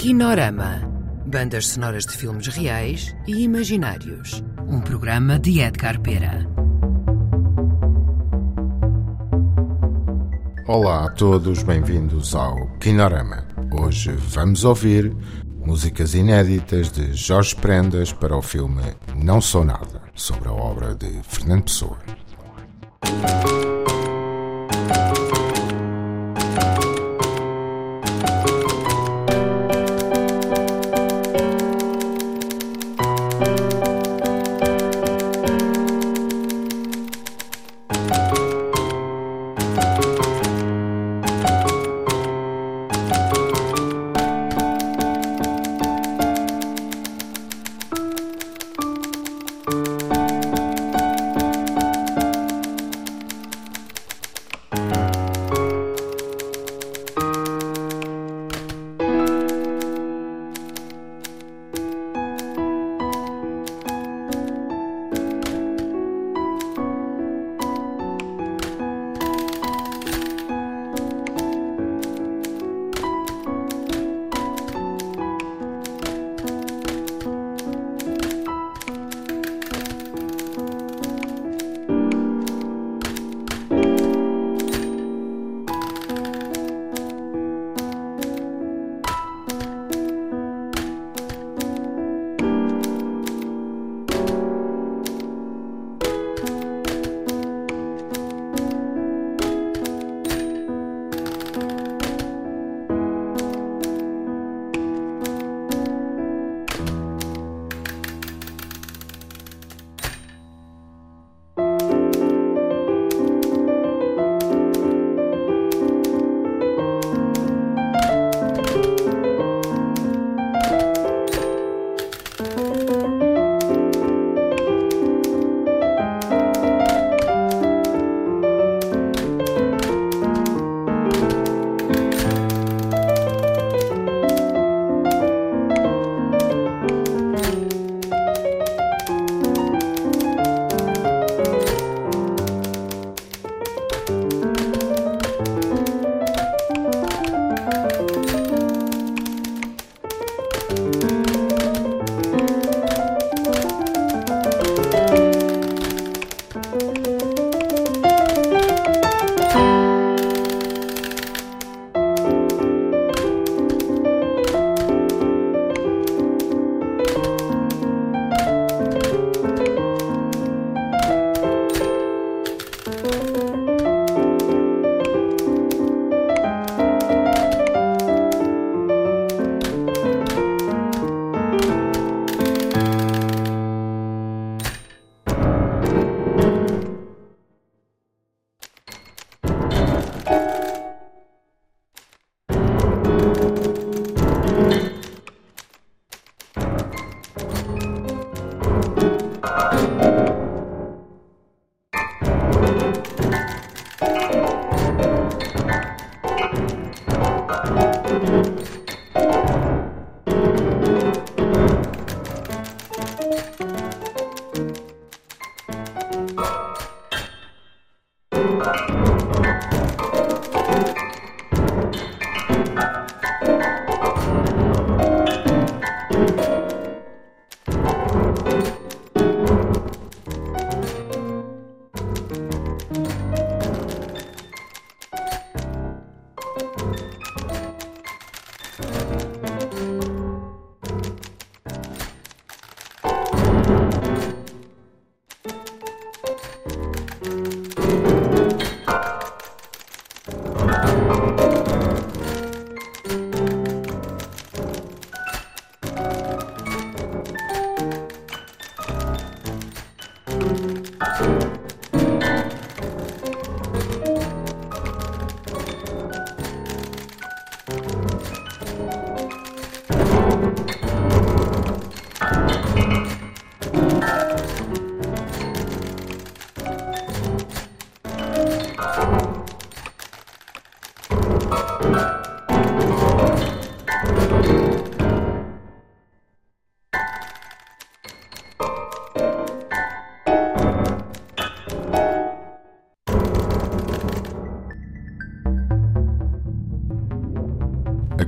Kinorama. Bandas sonoras de filmes reais e imaginários. Um programa de Edgar Pera. Olá a todos, bem-vindos ao Kinorama. Hoje vamos ouvir músicas inéditas de Jorge Prendas para o filme Não Sou Nada, sobre a obra de Fernando Pessoa.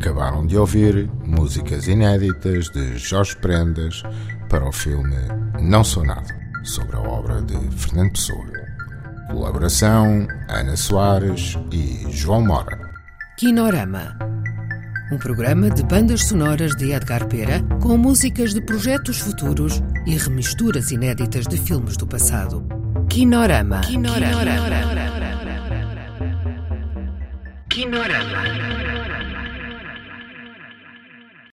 Acabaram de ouvir músicas inéditas de Jorge Prendas para o filme Não Sou Nada, sobre a obra de Fernando Pessoa. Colaboração Ana Soares e João Mora. Quinorama. Um programa de bandas sonoras de Edgar Pera com músicas de projetos futuros e remisturas inéditas de filmes do passado. Quinorama. Quinorama. Quinorama. Quinorama.